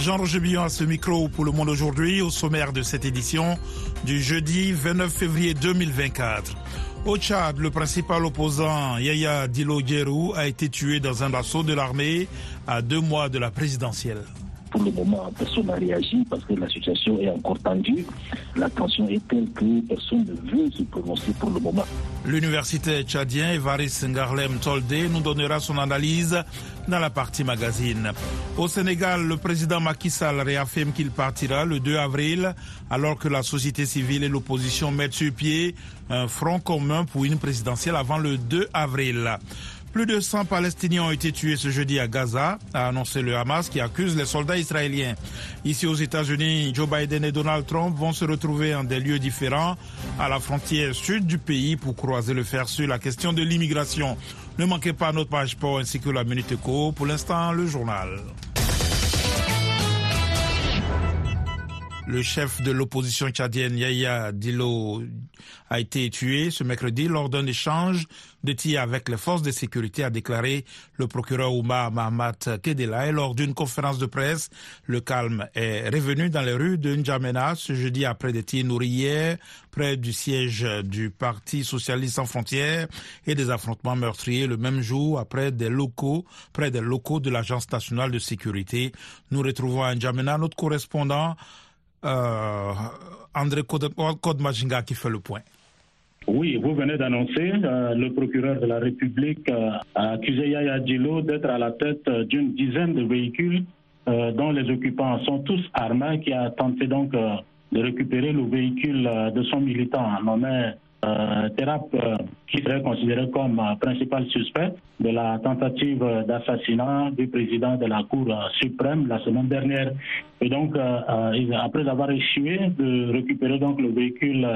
Jean-Roger Billon à ce micro pour le monde aujourd'hui, au sommaire de cette édition du jeudi 29 février 2024. Au Tchad, le principal opposant Yaya Dilo Djerou a été tué dans un assaut de l'armée à deux mois de la présidentielle. Pour le moment, personne n'a réagi parce que la situation est encore tendue. La tension est telle que personne ne veut se prononcer pour le moment. L'université tchadien Evaris Ngarlem Tolde nous donnera son analyse dans la partie magazine. Au Sénégal, le président Macky Sall réaffirme qu'il partira le 2 avril alors que la société civile et l'opposition mettent sur pied un front commun pour une présidentielle avant le 2 avril. Plus de 100 Palestiniens ont été tués ce jeudi à Gaza, a annoncé le Hamas qui accuse les soldats israéliens. Ici aux États-Unis, Joe Biden et Donald Trump vont se retrouver en des lieux différents à la frontière sud du pays pour croiser le fer sur la question de l'immigration. Ne manquez pas notre page sport ainsi que la Minute Eco. Pour l'instant, le journal. Le chef de l'opposition tchadienne Yaya Dilo a été tué ce mercredi lors d'un échange de tirs avec les forces de sécurité, a déclaré le procureur Oumar Mahamat Kedela. Et lors d'une conférence de presse, le calme est revenu dans les rues de N'Djamena ce jeudi après des tirs nourris hier près du siège du Parti socialiste sans frontières et des affrontements meurtriers le même jour après des locaux, près des locaux de l'Agence nationale de sécurité. Nous retrouvons à N'Djamena notre correspondant euh, André Kodmajinga qui fait le point. Oui, vous venez d'annoncer, euh, le procureur de la République euh, a accusé Yaya d'être à la tête d'une dizaine de véhicules euh, dont les occupants sont tous armés, qui a tenté donc de récupérer le véhicule de son militant Terap, qui serait considéré comme principal suspect de la tentative d'assassinat du président de la Cour suprême la semaine dernière. Et donc, après avoir échoué de récupérer donc le véhicule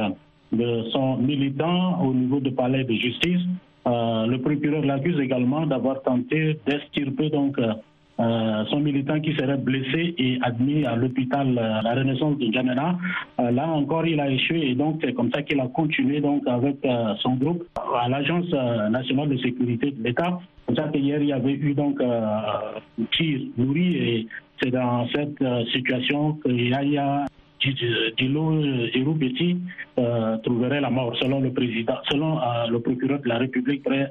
de son militant au niveau du palais de justice. Euh, le procureur l'accuse également d'avoir tenté d'extirper donc euh, euh, son militant qui serait blessé et admis à l'hôpital La Renaissance de Djamena. là encore, il a échoué et donc c'est comme ça qu'il a continué donc avec son groupe à l'Agence nationale de sécurité de l'État. Comme ça qu'hier, il y avait eu donc un tir nourri et c'est dans cette situation qu'il y a Dilo euh, trouverait la mort, selon le président, selon euh, le procureur de la République euh,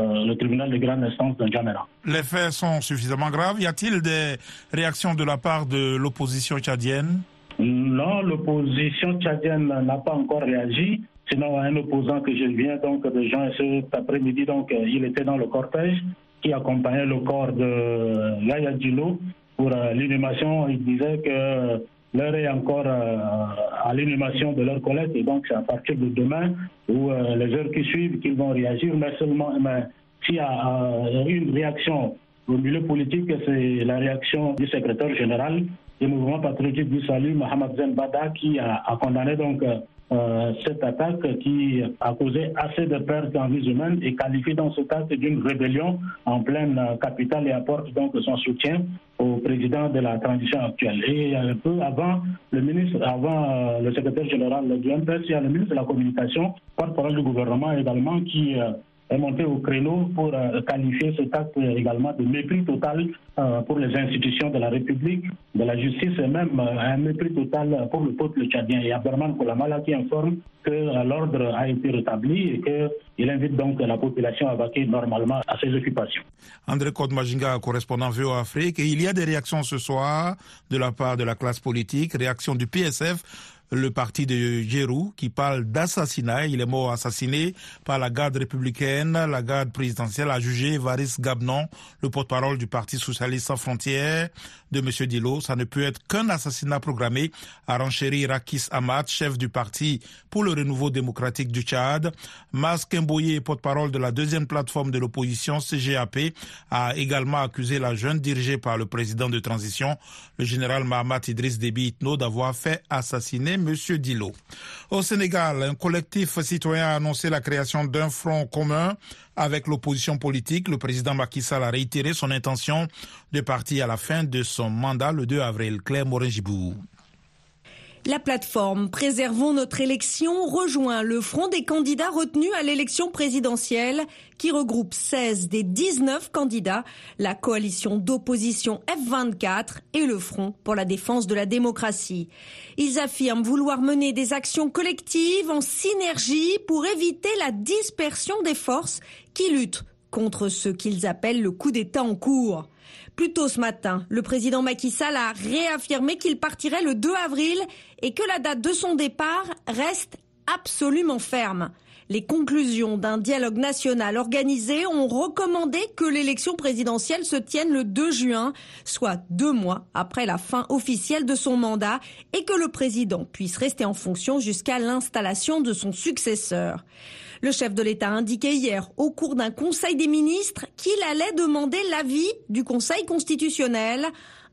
le tribunal de grande instance de N'Djamena. Les faits sont suffisamment graves. Y a-t-il des réactions de la part de l'opposition tchadienne? Non, l'opposition tchadienne n'a pas encore réagi. Sinon, un opposant que je viens donc de Jean cet après-midi, donc il était dans le cortège qui accompagnait le corps de Yaya Dilo pour l'inhumation. Il disait que l'heure est encore euh, à l'inhumation de leur collègue. Et donc c'est à partir de demain ou euh, les heures qui suivent qu'ils vont réagir, mais seulement mais s'il y a euh, une réaction au milieu politique, c'est la réaction du secrétaire général du mouvement patriotique du salut, Mohamed Zen Bada, qui a condamné donc euh, cette attaque qui a causé assez de pertes en vie humaines et qualifie dans ce cas d'une rébellion en pleine capitale et apporte donc son soutien au président de la transition actuelle. Et un peu avant, le ministre, avant euh, le secrétaire général du MPS, il y a le ministre de la Communication, porte-parole du gouvernement également, qui euh, est monté au créneau pour euh, qualifier cet acte également de mépris total euh, pour les institutions de la République, de la justice et même euh, un mépris total pour le peuple tchadien. Et Aberman Koulamala qui informe que l'ordre a été rétabli et qu'il invite donc la population à vaquer normalement à ses occupations. André Kodmajinga, correspondant VO Afrique, il y a des réactions ce soir de la part de la classe politique, réaction du PSF le parti de Gérou qui parle d'assassinat. Il est mort assassiné par la garde républicaine. La garde présidentielle a jugé Varis Gabnon, le porte-parole du Parti socialiste sans frontières de M. Dilo. Ça ne peut être qu'un assassinat programmé, a renchéri Rakis Ahmad, chef du parti pour le renouveau démocratique du Tchad. Mas Kemboye, porte-parole de la deuxième plateforme de l'opposition CGAP, a également accusé la jeune dirigée par le président de transition, le général Mahamat Idriss Déby Itno, d'avoir fait assassiner M. Dilo. Au Sénégal, un collectif citoyen a annoncé la création d'un front commun avec l'opposition politique. Le président Macky Sall a réitéré son intention de partir à la fin de son mandat le 2 avril. Claire Morin-Gibou. La plateforme Préservons notre élection rejoint le front des candidats retenus à l'élection présidentielle qui regroupe 16 des 19 candidats, la coalition d'opposition F24 et le Front pour la défense de la démocratie. Ils affirment vouloir mener des actions collectives en synergie pour éviter la dispersion des forces qui luttent contre ce qu'ils appellent le coup d'État en cours. Plus tôt ce matin, le président Macky Sall a réaffirmé qu'il partirait le 2 avril et que la date de son départ reste absolument ferme. Les conclusions d'un dialogue national organisé ont recommandé que l'élection présidentielle se tienne le 2 juin, soit deux mois après la fin officielle de son mandat, et que le président puisse rester en fonction jusqu'à l'installation de son successeur. Le chef de l'État a indiqué hier, au cours d'un conseil des ministres, qu'il allait demander l'avis du Conseil constitutionnel.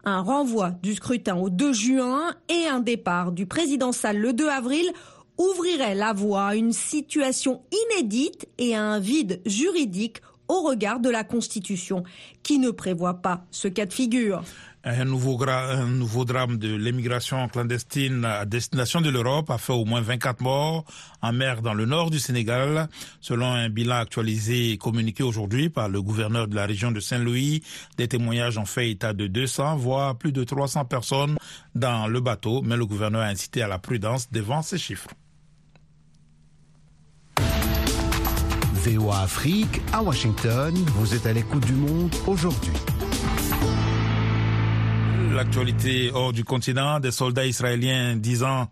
Un renvoi du scrutin au 2 juin et un départ du président Sall le 2 avril ouvrirait la voie à une situation inédite et à un vide juridique au regard de la Constitution, qui ne prévoit pas ce cas de figure. Un nouveau, un nouveau drame de l'émigration clandestine à destination de l'Europe a fait au moins 24 morts en mer dans le nord du Sénégal, selon un bilan actualisé et communiqué aujourd'hui par le gouverneur de la région de Saint-Louis. Des témoignages ont fait état de 200, voire plus de 300 personnes dans le bateau, mais le gouverneur a incité à la prudence devant ces chiffres. VOA Afrique, à Washington, vous êtes à l'écoute du monde aujourd'hui. L'actualité hors du continent, des soldats israéliens disant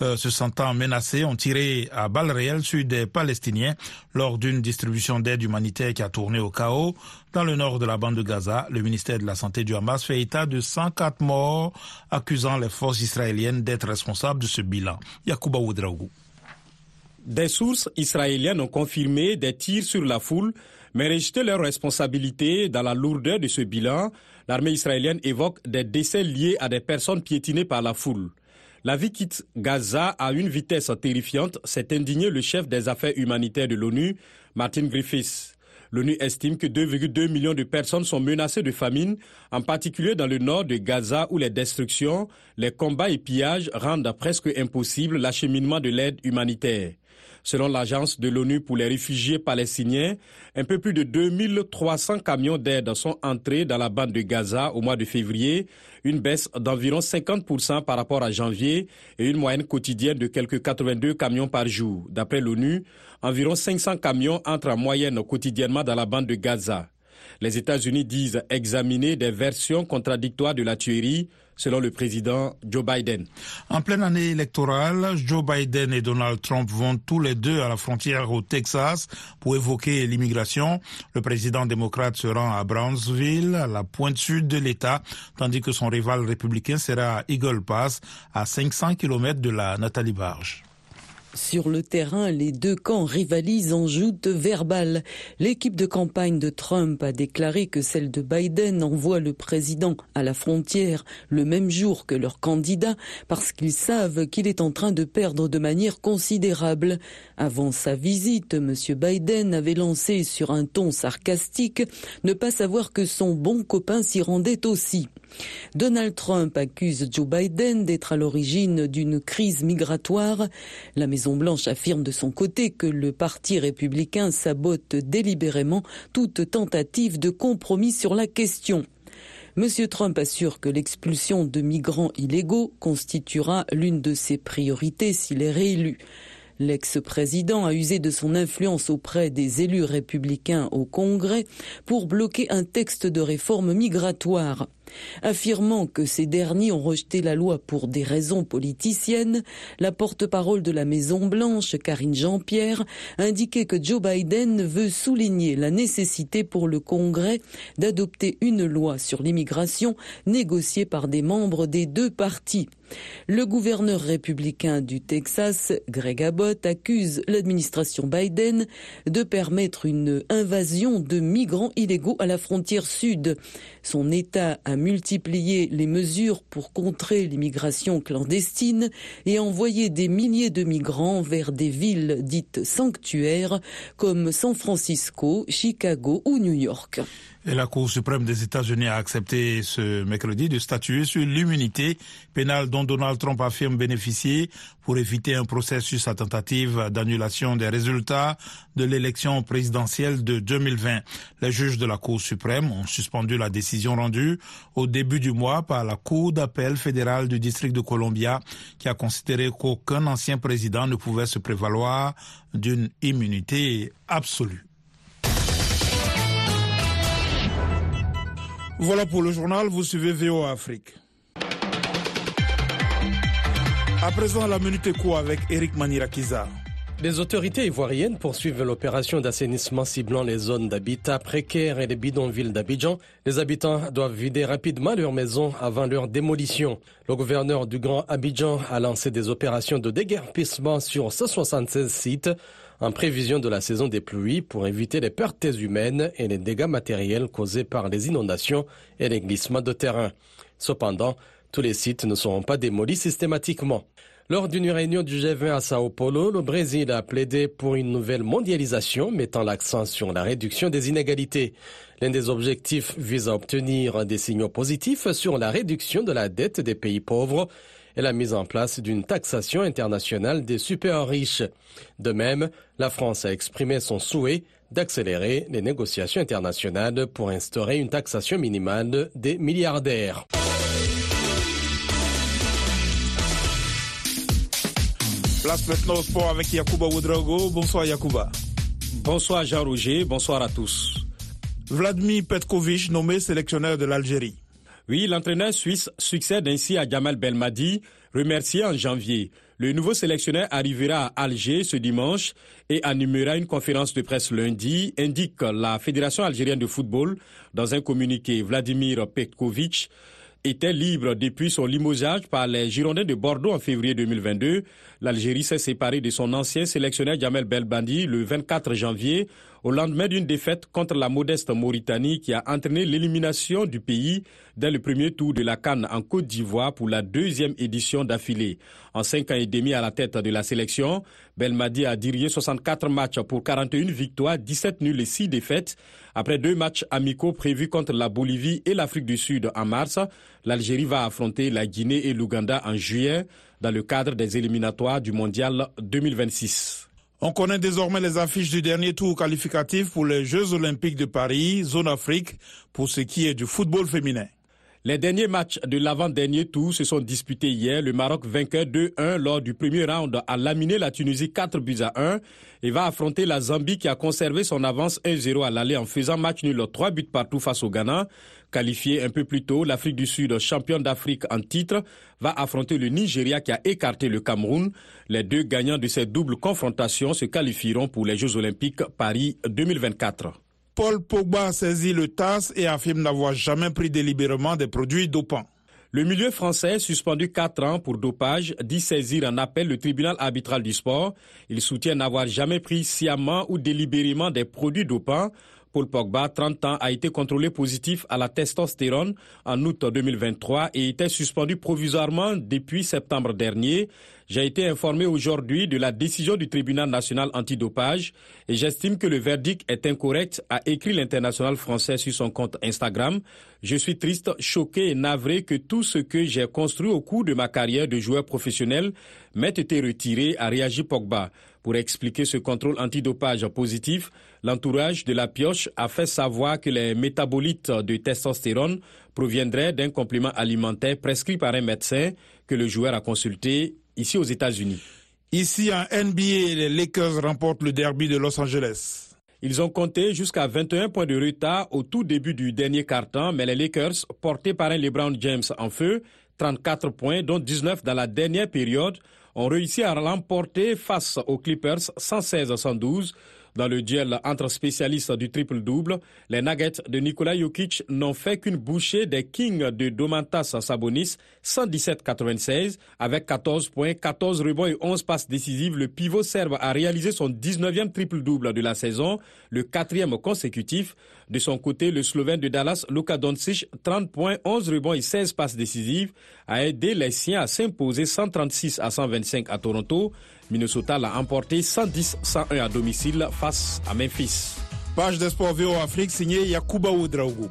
euh, se sentant menacés ont tiré à balles réelles sur des Palestiniens lors d'une distribution d'aide humanitaire qui a tourné au chaos dans le nord de la bande de Gaza. Le ministère de la Santé du Hamas fait état de 104 morts, accusant les forces israéliennes d'être responsables de ce bilan. Yacouba Oudraougou. Des sources israéliennes ont confirmé des tirs sur la foule, mais rejeté leur responsabilité dans la lourdeur de ce bilan. L'armée israélienne évoque des décès liés à des personnes piétinées par la foule. La vie quitte Gaza à une vitesse terrifiante, s'est indigné le chef des affaires humanitaires de l'ONU, Martin Griffiths. L'ONU estime que 2,2 millions de personnes sont menacées de famine, en particulier dans le nord de Gaza où les destructions, les combats et pillages rendent presque impossible l'acheminement de l'aide humanitaire. Selon l'agence de l'ONU pour les réfugiés palestiniens, un peu plus de 2300 camions d'aide sont entrés dans la bande de Gaza au mois de février, une baisse d'environ 50% par rapport à janvier et une moyenne quotidienne de quelques 82 camions par jour. D'après l'ONU, environ 500 camions entrent en moyenne quotidiennement dans la bande de Gaza. Les États-Unis disent examiner des versions contradictoires de la tuerie selon le président Joe Biden. En pleine année électorale, Joe Biden et Donald Trump vont tous les deux à la frontière au Texas pour évoquer l'immigration. Le président démocrate se rend à Brownsville, à la pointe sud de l'État, tandis que son rival républicain sera à Eagle Pass, à 500 km de la Nathalie Barge. Sur le terrain, les deux camps rivalisent en joute verbale. L'équipe de campagne de Trump a déclaré que celle de Biden envoie le président à la frontière le même jour que leur candidat parce qu'ils savent qu'il est en train de perdre de manière considérable. Avant sa visite, M. Biden avait lancé sur un ton sarcastique ne pas savoir que son bon copain s'y rendait aussi. Donald Trump accuse Joe Biden d'être à l'origine d'une crise migratoire. La Maison-Blanche affirme de son côté que le Parti républicain sabote délibérément toute tentative de compromis sur la question. Monsieur Trump assure que l'expulsion de migrants illégaux constituera l'une de ses priorités s'il est réélu. L'ex-président a usé de son influence auprès des élus républicains au Congrès pour bloquer un texte de réforme migratoire. Affirmant que ces derniers ont rejeté la loi pour des raisons politiciennes, la porte-parole de la Maison-Blanche, Karine Jean-Pierre, indiquait que Joe Biden veut souligner la nécessité pour le Congrès d'adopter une loi sur l'immigration négociée par des membres des deux partis. Le gouverneur républicain du Texas, Greg Abbott, accuse l'administration Biden de permettre une invasion de migrants illégaux à la frontière sud. Son État a multiplié les mesures pour contrer l'immigration clandestine et envoyer des milliers de migrants vers des villes dites sanctuaires comme San Francisco, Chicago ou New York. Et la Cour suprême des États-Unis a accepté ce mercredi de statuer sur l'immunité pénale dont Donald Trump affirme bénéficier pour éviter un procès sur sa tentative d'annulation des résultats de l'élection présidentielle de 2020. Les juges de la Cour suprême ont suspendu la décision rendue au début du mois par la Cour d'appel fédérale du district de Columbia qui a considéré qu'aucun ancien président ne pouvait se prévaloir d'une immunité absolue. Voilà pour le journal, vous suivez VOA Afrique. À présent, la minute éco avec Eric Manirakiza. Les autorités ivoiriennes poursuivent l'opération d'assainissement ciblant les zones d'habitat précaires et les bidonvilles d'Abidjan. Les habitants doivent vider rapidement leurs maisons avant leur démolition. Le gouverneur du Grand Abidjan a lancé des opérations de déguerpissement sur 176 sites en prévision de la saison des pluies pour éviter les pertes humaines et les dégâts matériels causés par les inondations et les glissements de terrain. Cependant, tous les sites ne seront pas démolis systématiquement. Lors d'une réunion du G20 à Sao Paulo, le Brésil a plaidé pour une nouvelle mondialisation mettant l'accent sur la réduction des inégalités. L'un des objectifs vise à obtenir des signaux positifs sur la réduction de la dette des pays pauvres et la mise en place d'une taxation internationale des super riches. De même, la France a exprimé son souhait d'accélérer les négociations internationales pour instaurer une taxation minimale des milliardaires. Place maintenant au sport avec Yacouba. Bonsoir Yacouba. Bonsoir Jean-Roger, bonsoir à tous. Vladimir Petkovic nommé sélectionneur de l'Algérie. Oui, l'entraîneur suisse succède ainsi à Jamal Belmadi, remercié en janvier. Le nouveau sélectionneur arrivera à Alger ce dimanche et animera une conférence de presse lundi, indique la Fédération algérienne de football dans un communiqué. Vladimir Petkovic était libre depuis son limogeage par les Girondins de Bordeaux en février 2022. L'Algérie s'est séparée de son ancien sélectionneur Jamel Belbandi le 24 janvier au lendemain d'une défaite contre la modeste Mauritanie qui a entraîné l'élimination du pays dès le premier tour de la Cannes en Côte d'Ivoire pour la deuxième édition d'affilée. En cinq ans et demi à la tête de la sélection, Belmadi a dirigé 64 matchs pour 41 victoires, 17 nuls et 6 défaites. Après deux matchs amicaux prévus contre la Bolivie et l'Afrique du Sud en mars, l'Algérie va affronter la Guinée et l'Ouganda en juillet dans le cadre des éliminatoires du Mondial 2026. On connaît désormais les affiches du dernier tour qualificatif pour les Jeux olympiques de Paris, zone Afrique, pour ce qui est du football féminin. Les derniers matchs de l'avant-dernier tour se sont disputés hier. Le Maroc vainqueur 2-1 lors du premier round a laminé la Tunisie 4 buts à 1 et va affronter la Zambie qui a conservé son avance 1-0 à l'aller en faisant match nul 3 buts partout face au Ghana. Qualifié un peu plus tôt, l'Afrique du Sud, championne d'Afrique en titre, va affronter le Nigeria qui a écarté le Cameroun. Les deux gagnants de cette double confrontation se qualifieront pour les Jeux olympiques Paris 2024. Paul Pogba saisit le TAS et affirme n'avoir jamais pris délibérément des produits dopants. Le milieu français, suspendu 4 ans pour dopage, dit saisir en appel le tribunal arbitral du sport. Il soutient n'avoir jamais pris sciemment ou délibérément des produits dopants. Paul Pogba, 30 ans, a été contrôlé positif à la testostérone en août 2023 et était suspendu provisoirement depuis septembre dernier. J'ai été informé aujourd'hui de la décision du tribunal national antidopage et j'estime que le verdict est incorrect, a écrit l'international français sur son compte Instagram. Je suis triste, choqué et navré que tout ce que j'ai construit au cours de ma carrière de joueur professionnel m'ait été retiré, a réagi Pogba. Pour expliquer ce contrôle antidopage positif, l'entourage de la pioche a fait savoir que les métabolites de testostérone proviendraient d'un complément alimentaire prescrit par un médecin que le joueur a consulté ici aux États-Unis. Ici en NBA, les Lakers remportent le derby de Los Angeles. Ils ont compté jusqu'à 21 points de retard au tout début du dernier quart-temps, mais les Lakers, portés par un LeBron James en feu, 34 points, dont 19 dans la dernière période, ont réussi à l'emporter face aux Clippers 116-112. Dans le duel entre spécialistes du triple-double, les Nuggets de Nikola Jokic n'ont fait qu'une bouchée des Kings de Domantas Sabonis 117-96 avec 14 points, 14 rebonds et 11 passes décisives. Le pivot serbe a réalisé son 19e triple-double de la saison, le quatrième consécutif. De son côté, le Slovène de Dallas, Luka Doncic, 30 points, 11 rebonds et 16 passes décisives, a aidé les siens à s'imposer 136 à 125 à Toronto. Minnesota l'a emporté 110-101 à domicile face à Memphis. Page des sports VO Afrique signée Yakuba Oudraogo.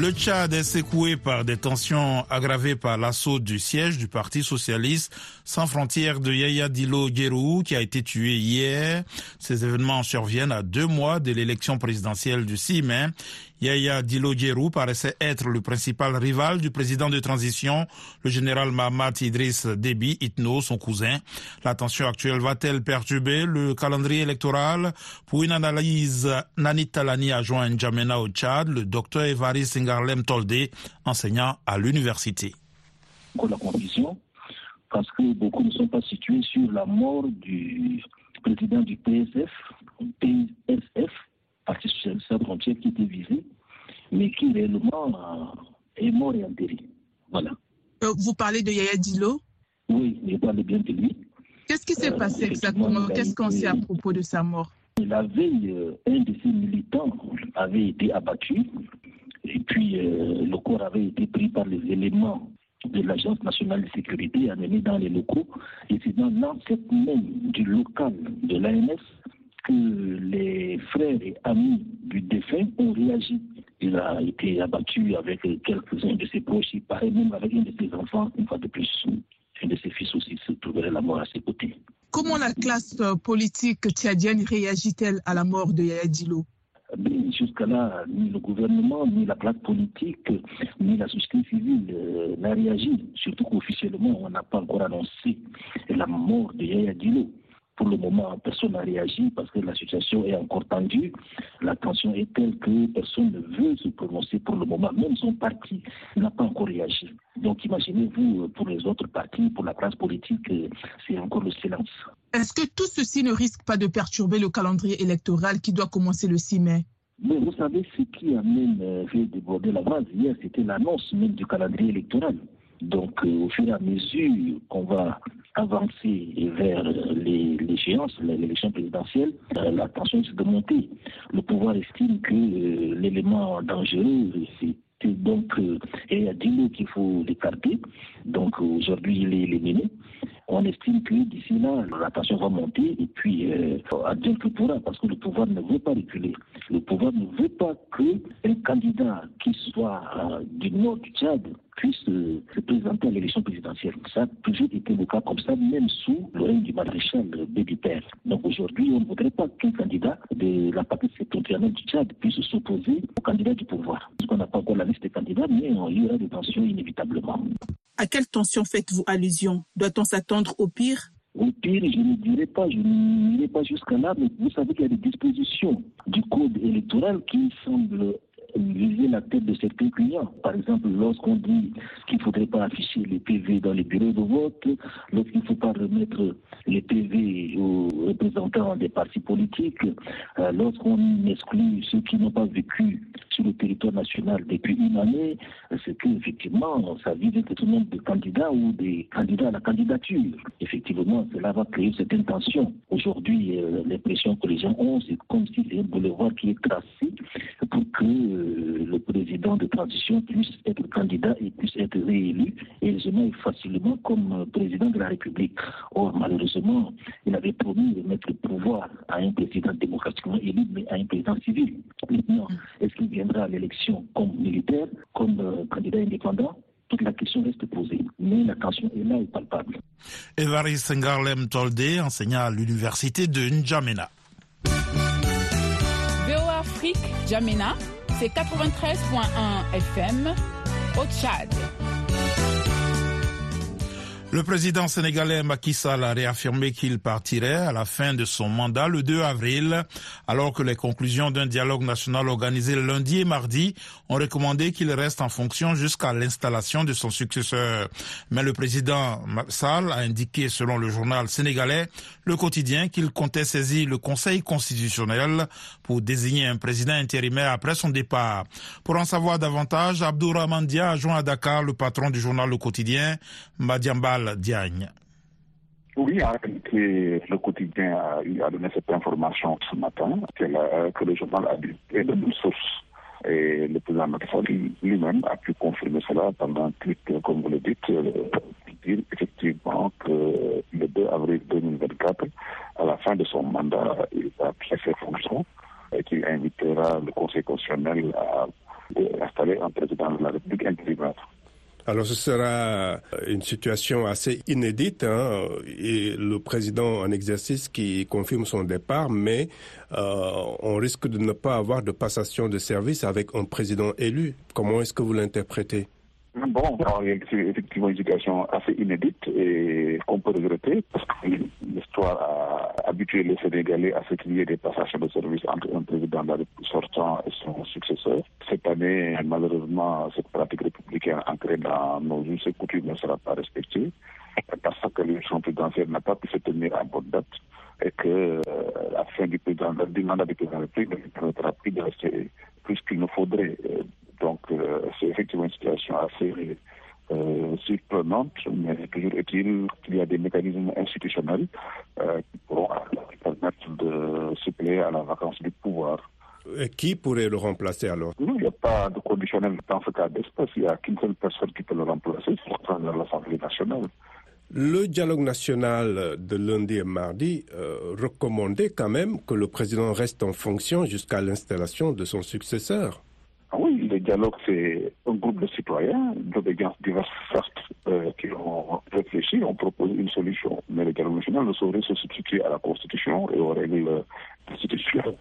Le Tchad est secoué par des tensions aggravées par l'assaut du siège du Parti socialiste sans frontières de Yaya Dilo qui a été tué hier. Ces événements surviennent à deux mois de l'élection présidentielle du 6 mai. Yaya Dilo paraissait être le principal rival du président de transition, le général Mahamat Idriss Déby Itno, son cousin. La tension actuelle va-t-elle perturber le calendrier électoral? Pour une analyse, Nani Talani a joint N'Djamena au Tchad, le docteur Evaris Singarlem Tolde, enseignant à l'université. La confusion, parce que beaucoup ne sont pas situés sur la mort du président du PSF, Frontière qui était visé, mais qui réellement est mort et enterré. Voilà. Euh, vous parlez de Yaya Dilo Oui, je parle bien de lui. Qu'est-ce qui s'est Euh, passé exactement Qu'est-ce qu'on sait à propos de sa mort La veille, euh, un de ses militants avait été abattu et puis euh, le corps avait été pris par les éléments de l'Agence nationale de sécurité amené dans les locaux. Et c'est dans l'enceinte même du local de l'ANS que les frères et amis du défunt ont réagi. Il a été abattu avec quelques-uns de ses proches, il paraît même avec un de ses enfants, une fois de plus. Un de ses fils aussi se trouverait la mort à ses côtés. Comment la classe euh, politique tchadienne réagit-elle à la mort de Yaya Dilo Mais jusqu'à là, ni le gouvernement, ni la classe politique, ni la société civile euh, n'a réagi. Surtout qu'officiellement, on n'a pas encore annoncé la mort de Yaya Dilo. Pour le moment, personne n'a réagi parce que la situation est encore tendue. La tension est telle que personne ne veut se prononcer pour le moment. Même son parti n'a pas encore réagi. Donc imaginez-vous, euh, pour les autres partis, pour la classe politique, euh, c'est encore le silence. Est-ce que tout ceci ne risque pas de perturber le calendrier électoral qui doit commencer le 6 mai? Mais vous savez, ce qui a même euh, fait déborder la vase hier, c'était l'annonce même du calendrier électoral. Donc, euh, au fur et à mesure qu'on va avancer vers l'échéance, l'élection présidentielle, euh, la tension risque de monter. Le pouvoir estime que euh, l'élément dangereux, c'était donc et à Dilo qu'il faut l'écarter. Donc, aujourd'hui, il est éliminé. On estime que d'ici là, la tension va monter et puis euh, Dieu que pourra, parce que le pouvoir ne veut pas reculer. Le pouvoir ne veut pas qu'un candidat qui soit euh, du nord du Tchad puisse euh, se présenter à l'élection présidentielle. Ça a toujours été le cas comme ça, même sous le règne du maréchal euh, Bébi Père. Donc aujourd'hui, on ne voudrait pas qu'un candidat de la partie septentrionale du Tchad puisse s'opposer au candidat du pouvoir. Parce qu'on n'a pas encore la liste des candidats, mais il y aura des tensions inévitablement. À quelle tension faites-vous allusion? Doit-on s'attendre au pire? Au pire, je ne dirais pas, je n'irai pas jusqu'à là, mais vous savez qu'il y a des dispositions du code électoral qui semblent viser la tête de certains clients. Par exemple, lorsqu'on dit qu'il ne faudrait pas afficher les PV dans les bureaux de vote, lorsqu'il ne faut pas remettre les PV aux représentants des partis politiques, euh, lorsqu'on exclut ceux qui n'ont pas vécu sur le territoire national depuis une année, c'est qu'effectivement, ça vise un certain nombre de candidats ou des candidats à la candidature. Effectivement, cela va créer cette tension. Aujourd'hui, euh, l'impression que les gens ont, c'est comme si c'est un boulevard qui est tracé pour que euh, le président de transition puisse être candidat et puisse être réélu et facilement comme euh, président de la République. Or, malheureusement, il avait promis de mettre le pouvoir à un président démocratiquement élu, mais à un président civil. Maintenant, est-ce qu'il viendra à l'élection comme militaire, comme euh, candidat indépendant? Toute la question reste posée, mais la tension est là et palpable. Evaris Ngarlem Tolde, enseignant à l'université de N'Djamena. VOA Afrique, Jamena, c'est 93.1 FM au Tchad. Le président sénégalais Macky Sall a réaffirmé qu'il partirait à la fin de son mandat le 2 avril, alors que les conclusions d'un dialogue national organisé lundi et mardi ont recommandé qu'il reste en fonction jusqu'à l'installation de son successeur. Mais le président Sall a indiqué, selon le journal sénégalais Le Quotidien, qu'il comptait saisir le Conseil constitutionnel pour désigner un président intérimaire après son départ. Pour en savoir davantage, Abdourahman Dia a joint à Dakar le patron du journal Le Quotidien, Madiambal Diagne. Oui, le quotidien a, donné cette information ce matin, que, le journal a dit de nos sources. Et le président Macky lui-même a pu confirmer cela pendant un tweet, comme vous le dites, euh, dire effectivement que le 2 avril 2024, à la fin de son mandat, il va ses fonctions et qu'il invitera le Conseil constitutionnel à installer un président de la République intérimaire. Alors ce sera une situation assez inédite hein, le président en exercice qui confirme son départ, mais euh, on risque de ne pas avoir de passation de service avec un président élu. Comment est-ce que vous l'interprétez? Bon, c'est effectivement une situation assez inédite et qu'on peut regretter parce que l'histoire a habitué les Sénégalais à ce qu'il y ait des passations de service entre un président sortant et son successeur. Cette année, malheureusement, cette pratique républicaine ancrée dans nos us et coutumes ne sera pas respectée parce que l'élection présidentielle n'a pas pu se tenir à bonne date et que euh, la fin du, mandat du président de la République ne permettra plus de rester plus qu'il ne faudrait. Donc, euh, c'est effectivement une situation assez euh, surprenante, mais toujours est-il qu'il y a des mécanismes institutionnels euh, qui pourront permettre de suppléer à la vacance du pouvoir. Et qui pourrait le remplacer alors? Non, il n'y a pas de conditionnel dans ce cas d'espèce. Il n'y a qu'une seule personne qui peut le remplacer, c'est l'Assemblée nationale. Le dialogue national de lundi et mardi recommandait quand même que le président reste en fonction jusqu'à l'installation de son successeur. Ah oui, le dialogue, c'est de citoyens d'obédience diverses euh, qui ont réfléchi, ont proposé une solution. Mais le dialogue national ne saurait se substituer à la Constitution et aux règles constitutionnelles.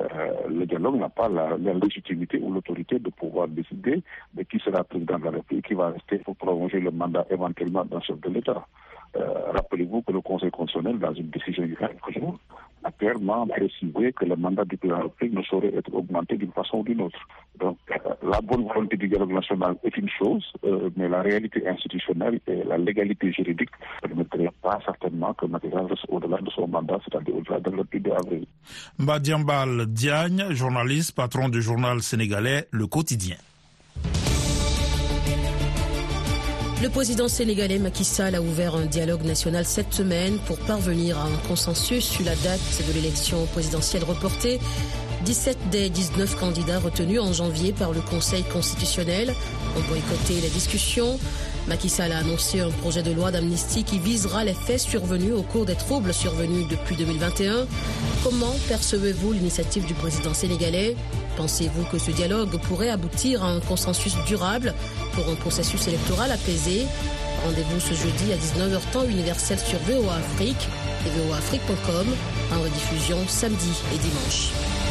Euh, le dialogue n'a pas la, légitimité ou l'autorité de pouvoir décider de qui sera président de la République, qui va rester pour prolonger le mandat éventuellement d'un chef de l'État. Euh, rappelez-vous que le Conseil constitutionnel, dans une décision du 24 jours, a clairement précisé que le mandat du président ne saurait être augmenté d'une façon ou d'une autre. Donc, euh, la bonne volonté du dialogue national est une chose, euh, mais la réalité institutionnelle et la légalité juridique ne permettraient pas certainement que Macky reste au-delà de son mandat, c'est-à-dire au-delà de le 2 avril. Mbadiambal Diagne, journaliste, patron du journal sénégalais Le Quotidien. Le président sénégalais Macky Sall a ouvert un dialogue national cette semaine pour parvenir à un consensus sur la date de l'élection présidentielle reportée. 17 des 19 candidats retenus en janvier par le Conseil constitutionnel ont boycotté la discussion. Macky Sall a annoncé un projet de loi d'amnistie qui visera les faits survenus au cours des troubles survenus depuis 2021. Comment percevez-vous l'initiative du président sénégalais? Pensez-vous que ce dialogue pourrait aboutir à un consensus durable pour un processus électoral apaisé? Rendez-vous ce jeudi à 19h temps universel sur VOA Afrique et voaafrique.com en rediffusion samedi et dimanche.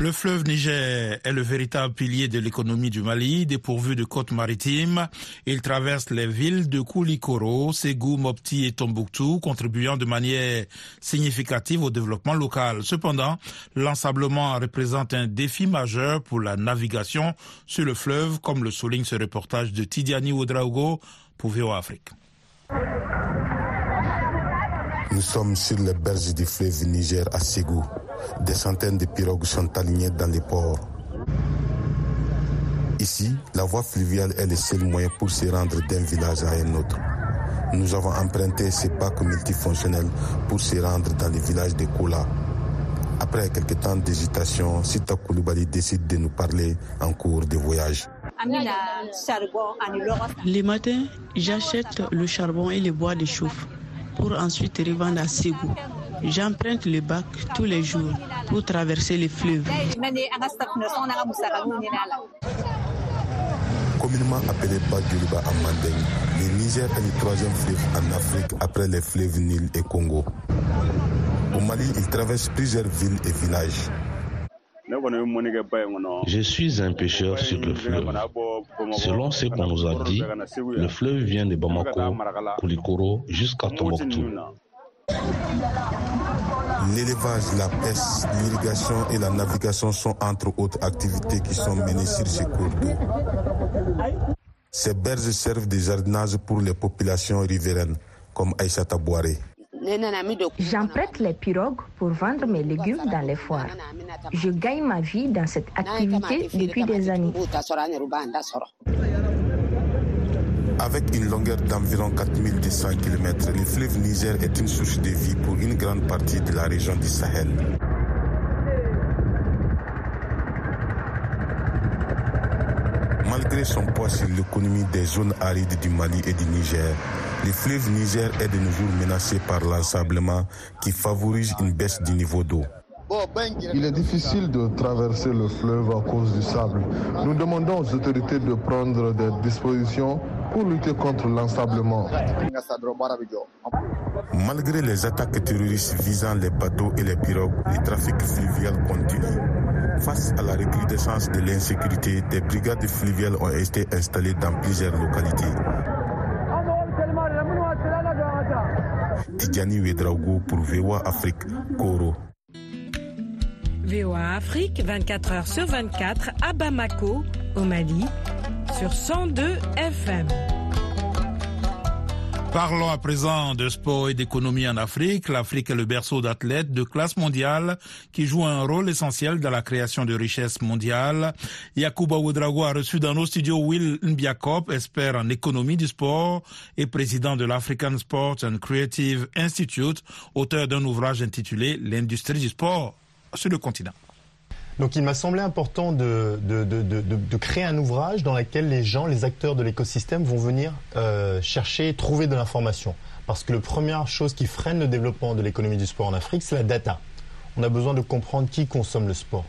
Le fleuve Niger est le véritable pilier de l'économie du Mali, dépourvu de côtes maritimes. Il traverse les villes de Koulikoro, Ségou, Mopti et Tombouctou, contribuant de manière significative au développement local. Cependant, l'ensablement représente un défi majeur pour la navigation sur le fleuve, comme le souligne ce reportage de Tidiani Oudraogo pour VOA Afrique. Nous sommes sur les berges du fleuve Niger à Ségou. Des centaines de pirogues sont alignées dans les ports. Ici, la voie fluviale est le seul moyen pour se rendre d'un village à un autre. Nous avons emprunté ces bacs multifonctionnels pour se rendre dans le village de Koula. Après quelques temps d'hésitation, Sita Koulibaly décide de nous parler en cours de voyage. Les matins, j'achète le charbon et le bois de chauffe pour ensuite revendre à Ségou. J'emprunte le bac tous les jours pour traverser les fleuves. Communément appelé Bas à Mandeng, le Niger est le troisième fleuve en Afrique après les fleuves Nil et Congo. Au Mali, il traverse plusieurs villes et villages. Je suis un pêcheur sur le fleuve. Selon ce qu'on nous a dit, le fleuve vient de Bamako, Koulikoro jusqu'à Tombouctou. L'élevage, la pêche, l'irrigation et la navigation sont entre autres activités qui sont menées sur ces cours d'eau. Ces berges servent de jardinage pour les populations riveraines, comme Aïcha Tabouare. J'emprunte les pirogues pour vendre mes légumes dans les foires. Je gagne ma vie dans cette activité depuis des années. Avec une longueur d'environ 4200 km, le fleuve Niger est une source de vie pour une grande partie de la région du Sahel. Malgré son poids sur l'économie des zones arides du Mali et du Niger, le fleuve Niger est de nos jours menacé par l'ensablement qui favorise une baisse du niveau d'eau. Il est difficile de traverser le fleuve à cause du sable. Nous demandons aux autorités de prendre des dispositions pour lutter contre l'ensablement. Malgré les attaques terroristes visant les bateaux et les pirogues, le trafic fluvial continue. Face à la recrudescence de l'insécurité, des brigades fluviales ont été installées dans plusieurs localités. Tidjani Wedraogo pour VOA Afrique, Koro. VOA Afrique, 24 heures sur 24 à Bamako, au Mali, sur 102 FM. Parlons à présent de sport et d'économie en Afrique. L'Afrique est le berceau d'athlètes de classe mondiale qui jouent un rôle essentiel dans la création de richesses mondiales. Yakuba Ouedraogo a reçu dans nos studios Will Mbiakop, expert en économie du sport et président de l'African Sport and Creative Institute, auteur d'un ouvrage intitulé L'industrie du sport sur le continent. Donc il m'a semblé important de, de, de, de, créer un ouvrage dans lequel les gens, les acteurs de l'écosystème vont venir euh, chercher, trouver de l'information. Parce que la première chose qui freine le développement de l'économie du sport en Afrique, c'est la data. On a besoin de comprendre qui consomme le sport,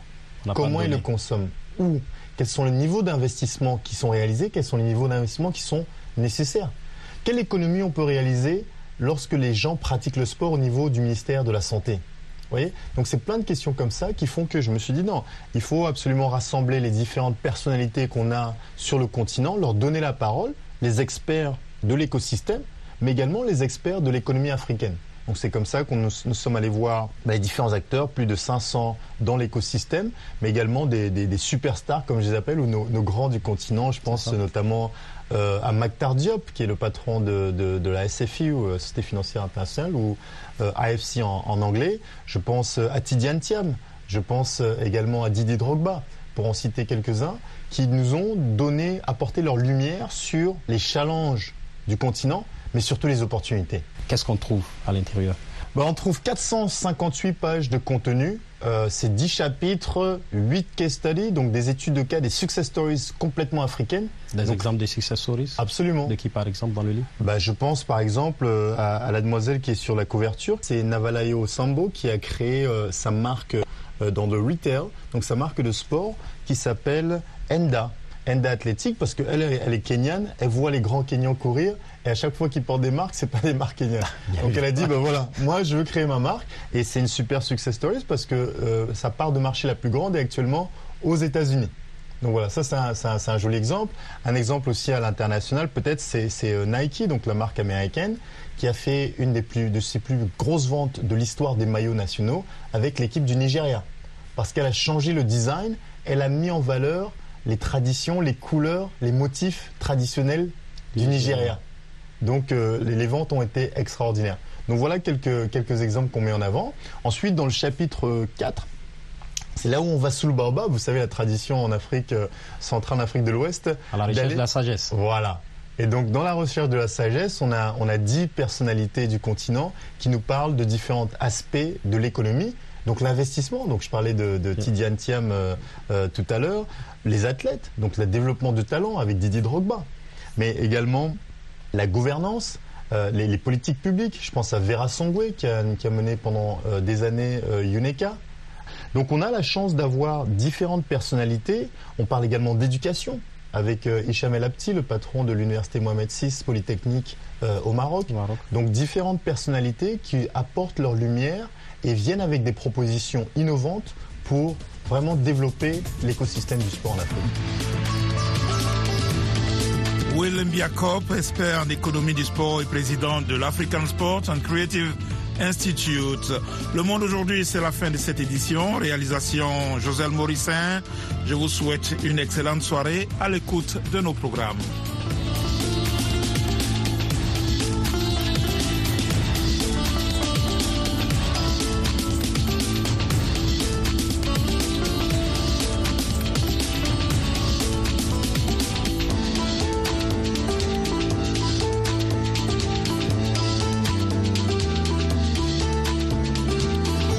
comment il le consomme, où, quels sont les niveaux d'investissement qui sont réalisés, quels sont les niveaux d'investissement qui sont nécessaires? Quelle économie on peut réaliser lorsque les gens pratiquent le sport au niveau du ministère de la Santé? Donc c'est plein de questions comme ça qui font que je me suis dit non, il faut absolument rassembler les différentes personnalités qu'on a sur le continent, leur donner la parole, les experts de l'écosystème, mais également les experts de l'économie africaine. Donc c'est comme ça qu'on nous, sommes allés voir les différents acteurs, plus de 500 dans l'écosystème, mais également des, superstars, comme je les appelle, ou nos, grands du continent. Je pense notamment euh, à Maktar Diop, qui est le patron de, la SFI, ou euh, Société Financière Internationale, ou euh, AFC en, anglais. Je pense à Tidiane Thiam. Je pense également à Didier Drogba, pour en citer quelques-uns, qui nous ont donné, apporté leur lumière sur les challenges du continent, mais surtout les opportunités. Qu'est-ce qu'on trouve à l'intérieur? Ben, On trouve 458 pages de contenu. Euh, c'est 10 chapitres, 8 case studies, donc des études de cas, des success stories complètement africaines. Des exemples des success stories Absolument. De qui, par exemple, dans le livre ben, Je pense, par exemple, euh, à, la demoiselle qui est sur la couverture. C'est Navalayo Sambo qui a créé euh, sa marque dans le retail, donc sa marque de sport qui s'appelle Enda. Enda Athletic parce qu'elle elle est kenyane, elle voit les grands Kenyans courir et à chaque fois qu'ils portent des marques, c'est pas des marques kenyanes. Donc elle a dit ben voilà, moi je veux créer ma marque et c'est une super success story parce que euh, ça part de marché la plus grande et actuellement aux États-Unis. Donc voilà, ça c'est un, joli exemple. Un exemple aussi à l'international, peut-être, c'est euh, Nike, donc la marque américaine, qui a fait une des plus, de ses plus grosses ventes de l'histoire des maillots nationaux avec l'équipe du Nigeria. Parce qu'elle a changé le design, elle a mis en valeur les traditions, les couleurs, les motifs traditionnels du Nigeria. Donc euh, les, ventes ont été extraordinaires. Donc voilà quelques, quelques exemples qu'on met en avant. Ensuite, dans le chapitre 4, c'est là où on va sous le barba. Vous savez, la tradition en Afrique euh, centrale, en Afrique de l'Ouest. À la recherche de la sagesse. Voilà. Et donc, dans la recherche de la sagesse, on a, on a 10 personnalités du continent qui nous parlent de différents aspects de l'économie. Donc, l'investissement, donc je parlais de, de Tidiane Thiam euh, tout à l'heure, les athlètes, donc le développement de talent avec Didier Drogba, mais également la gouvernance, euh, les, politiques publiques. Je pense à Vera Songwe qui a, mené pendant euh, des années euh, UNECA. Donc on a la chance d'avoir différentes personnalités. On parle également d'éducation avec Hicham El Abti, le patron de l'université Mohamed VI Polytechnique au Maroc. Donc différentes personnalités qui apportent leur lumière et viennent avec des propositions innovantes pour vraiment développer l'écosystème du sport en Afrique. Willem Biakop, expert en économie du sport et président de l'African Sport and Creative Institute. Le monde aujourd'hui, c'est la fin de cette édition. Réalisation Joselle Morissin. Je vous souhaite une excellente soirée à l'écoute de nos programmes.